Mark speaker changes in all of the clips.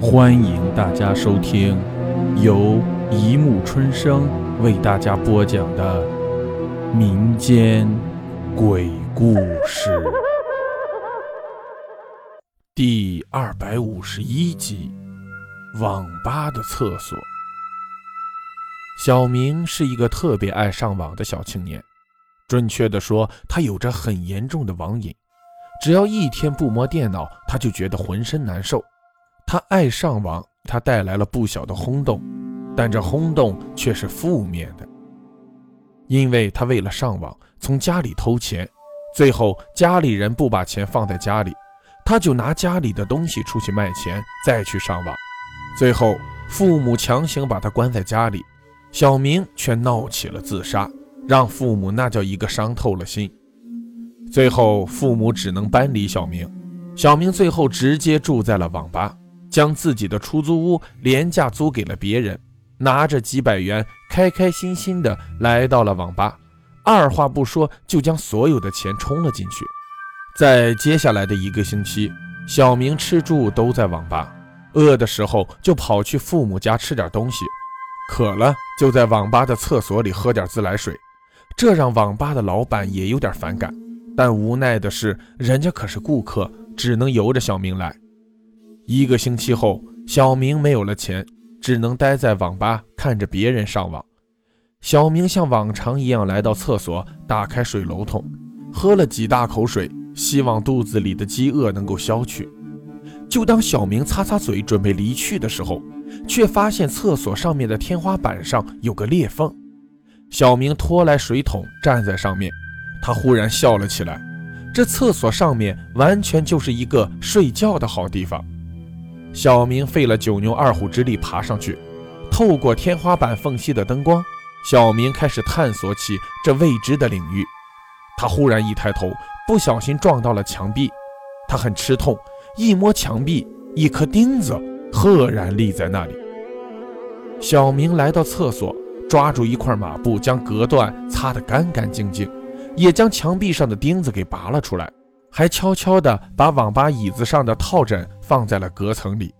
Speaker 1: 欢迎大家收听由一木春生为大家播讲的民间鬼故事第二百五十一集《网吧的厕所》。小明是一个特别爱上网的小青年，准确的说，他有着很严重的网瘾。只要一天不摸电脑，他就觉得浑身难受。他爱上网，他带来了不小的轰动，但这轰动却是负面的，因为他为了上网，从家里偷钱，最后家里人不把钱放在家里，他就拿家里的东西出去卖钱，再去上网，最后父母强行把他关在家里，小明却闹起了自杀，让父母那叫一个伤透了心。最后，父母只能搬离小明。小明最后直接住在了网吧，将自己的出租屋廉价租给了别人，拿着几百元，开开心心的来到了网吧。二话不说，就将所有的钱充了进去。在接下来的一个星期，小明吃住都在网吧，饿的时候就跑去父母家吃点东西，渴了就在网吧的厕所里喝点自来水，这让网吧的老板也有点反感。但无奈的是，人家可是顾客，只能由着小明来。一个星期后，小明没有了钱，只能待在网吧看着别人上网。小明像往常一样来到厕所，打开水龙头，喝了几大口水，希望肚子里的饥饿能够消去。就当小明擦擦嘴准备离去的时候，却发现厕所上面的天花板上有个裂缝。小明拖来水桶，站在上面。他忽然笑了起来，这厕所上面完全就是一个睡觉的好地方。小明费了九牛二虎之力爬上去，透过天花板缝隙的灯光，小明开始探索起这未知的领域。他忽然一抬头，不小心撞到了墙壁，他很吃痛，一摸墙壁，一颗钉子赫然立在那里。小明来到厕所，抓住一块抹布，将隔断擦得干干净净。也将墙壁上的钉子给拔了出来，还悄悄地把网吧椅子上的套枕放在了隔层里。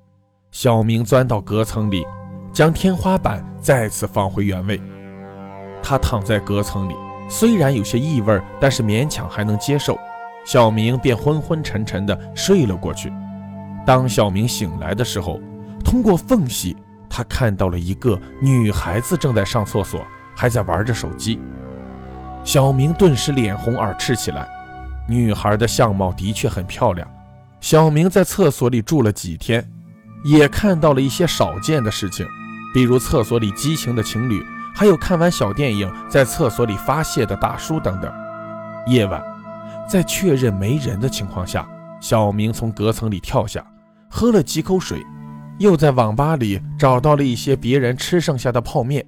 Speaker 1: 小明钻到隔层里，将天花板再次放回原位。他躺在隔层里，虽然有些异味，但是勉强还能接受。小明便昏昏沉沉地睡了过去。当小明醒来的时候，通过缝隙，他看到了一个女孩子正在上厕所，还在玩着手机。小明顿时脸红耳赤起来。女孩的相貌的确很漂亮。小明在厕所里住了几天，也看到了一些少见的事情，比如厕所里激情的情侣，还有看完小电影在厕所里发泄的大叔等等。夜晚，在确认没人的情况下，小明从隔层里跳下，喝了几口水，又在网吧里找到了一些别人吃剩下的泡面，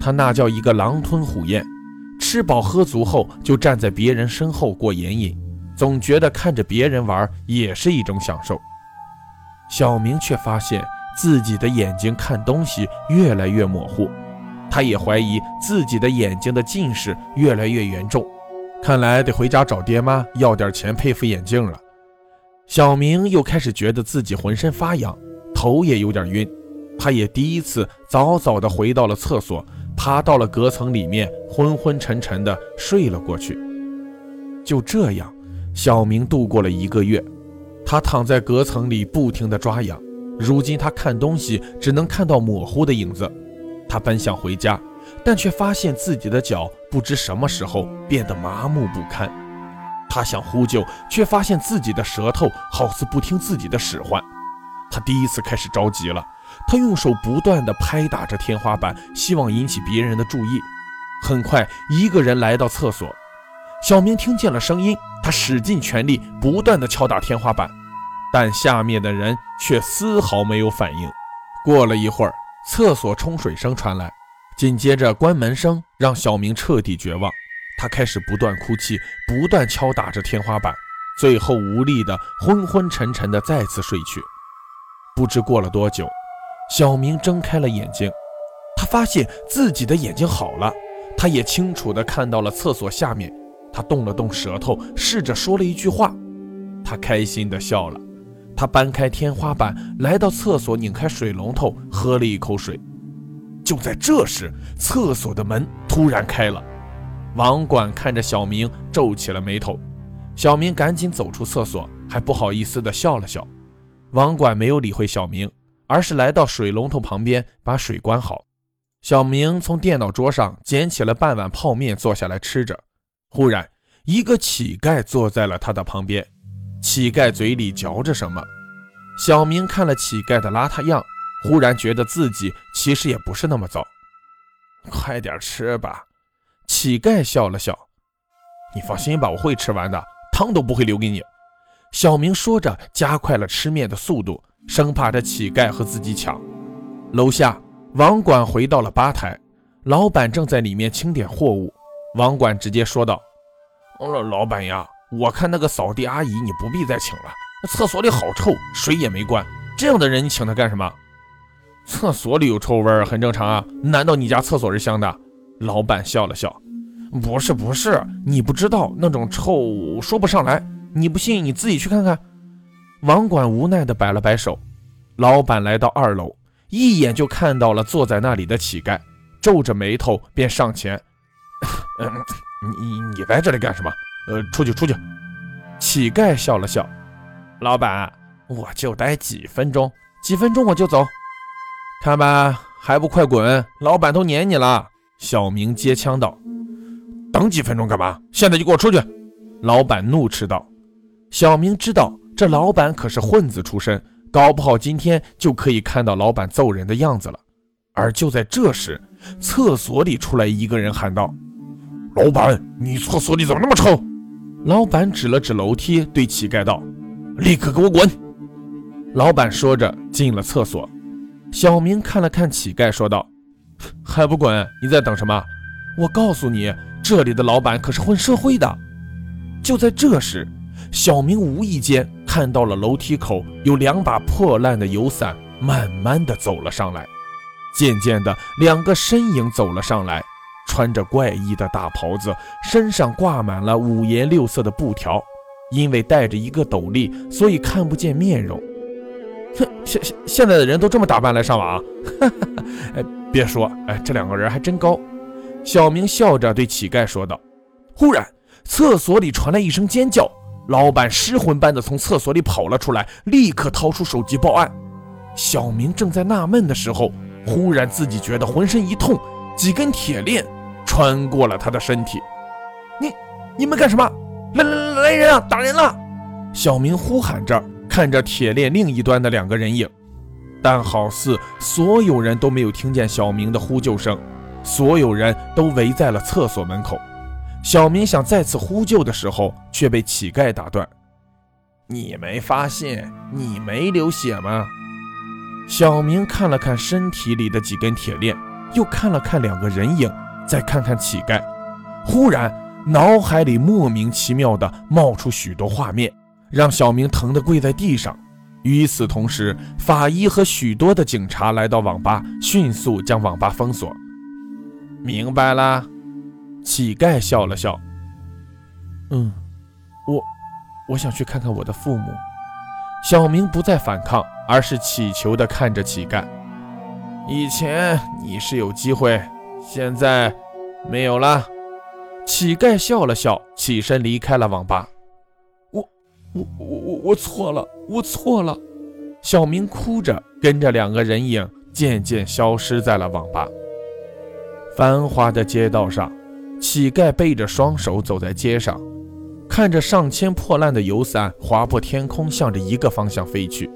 Speaker 1: 他那叫一个狼吞虎咽。吃饱喝足后，就站在别人身后过眼瘾，总觉得看着别人玩也是一种享受。小明却发现自己的眼睛看东西越来越模糊，他也怀疑自己的眼睛的近视越来越严重，看来得回家找爹妈要点钱配副眼镜了。小明又开始觉得自己浑身发痒，头也有点晕，他也第一次早早的回到了厕所。爬到了隔层里面，昏昏沉沉的睡了过去。就这样，小明度过了一个月。他躺在隔层里，不停的抓痒。如今他看东西只能看到模糊的影子。他本想回家，但却发现自己的脚不知什么时候变得麻木不堪。他想呼救，却发现自己的舌头好似不听自己的使唤。他第一次开始着急了。他用手不断地拍打着天花板，希望引起别人的注意。很快，一个人来到厕所，小明听见了声音，他使尽全力，不断地敲打天花板，但下面的人却丝毫没有反应。过了一会儿，厕所冲水声传来，紧接着关门声让小明彻底绝望。他开始不断哭泣，不断敲打着天花板，最后无力的昏昏沉沉的再次睡去。不知过了多久。小明睁开了眼睛，他发现自己的眼睛好了，他也清楚地看到了厕所下面。他动了动舌头，试着说了一句话，他开心地笑了。他搬开天花板，来到厕所，拧开水龙头，喝了一口水。就在这时，厕所的门突然开了。网管看着小明，皱起了眉头。小明赶紧走出厕所，还不好意思地笑了笑。网管没有理会小明，而是来到水龙头旁边，把水关好。小明从电脑桌上捡起了半碗泡面，坐下来吃着。忽然，一个乞丐坐在了他的旁边。乞丐嘴里嚼着什么。小明看了乞丐的邋遢样，忽然觉得自己其实也不是那么糟。快点吃吧。乞丐笑了笑：“你放心吧，我会吃完的，汤都不会留给你。”小明说着，加快了吃面的速度，生怕这乞丐和自己抢。楼下，网管回到了吧台，老板正在里面清点货物。网管直接说道：“老老板呀，我看那个扫地阿姨你不必再请了，厕所里好臭，水也没关，这样的人你请她干什么？厕所里有臭味很正常啊，难道你家厕所是香的？”老板笑了笑，不是不是，你不知道那种臭说不上来，你不信你自己去看看。网管无奈地摆了摆手。老板来到二楼，一眼就看到了坐在那里的乞丐，皱着眉头便上前：“嗯，你你在这里干什么？呃，出去出去。”乞丐笑了笑：“老板，我就待几分钟，几分钟我就走。看吧，还不快滚！老板都撵你了。”小明接枪道：“等几分钟干嘛？现在就给我出去！”老板怒斥道。小明知道这老板可是混子出身，搞不好今天就可以看到老板揍人的样子了。而就在这时，厕所里出来一个人喊道：“老板，你厕所里怎么那么臭？”老板指了指楼梯，对乞丐道：“立刻给我滚！”老板说着进了厕所。小明看了看乞丐，说道。还不滚！你在等什么？我告诉你，这里的老板可是混社会的。就在这时，小明无意间看到了楼梯口有两把破烂的油伞，慢慢的走了上来。渐渐的，两个身影走了上来，穿着怪异的大袍子，身上挂满了五颜六色的布条。因为戴着一个斗笠，所以看不见面容。哼，现现现在的人都这么打扮来上网？哈哈哈！哎。别说，哎，这两个人还真高。小明笑着对乞丐说道。忽然，厕所里传来一声尖叫，老板失魂般的从厕所里跑了出来，立刻掏出手机报案。小明正在纳闷的时候，忽然自己觉得浑身一痛，几根铁链穿过了他的身体。你你们干什么？来来来人啊，打人了！小明呼喊着，看着铁链另一端的两个人影。但好似所有人都没有听见小明的呼救声，所有人都围在了厕所门口。小明想再次呼救的时候，却被乞丐打断：“你没发现你没流血吗？”小明看了看身体里的几根铁链，又看了看两个人影，再看看乞丐，忽然脑海里莫名其妙的冒出许多画面，让小明疼得跪在地上。与此同时，法医和许多的警察来到网吧，迅速将网吧封锁。明白了，乞丐笑了笑。嗯，我我想去看看我的父母。小明不再反抗，而是乞求地看着乞丐。以前你是有机会，现在没有了。乞丐笑了笑，起身离开了网吧。我我我我错了，我错了！小明哭着跟着两个人影渐渐消失在了网吧。繁华的街道上，乞丐背着双手走在街上，看着上千破烂的油伞划破天空，向着一个方向飞去。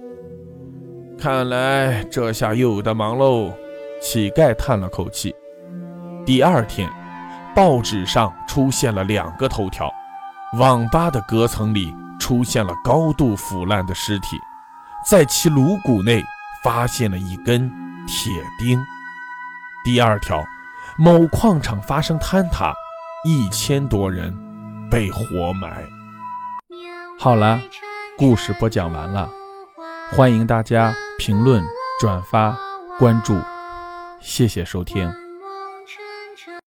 Speaker 1: 看来这下又有的忙喽！乞丐叹了口气。第二天，报纸上出现了两个头条：网吧的隔层里。出现了高度腐烂的尸体，在其颅骨内发现了一根铁钉。第二条，某矿场发生坍塌，一千多人被活埋。好了，故事播讲完了，欢迎大家评论、转发、关注，谢谢收听。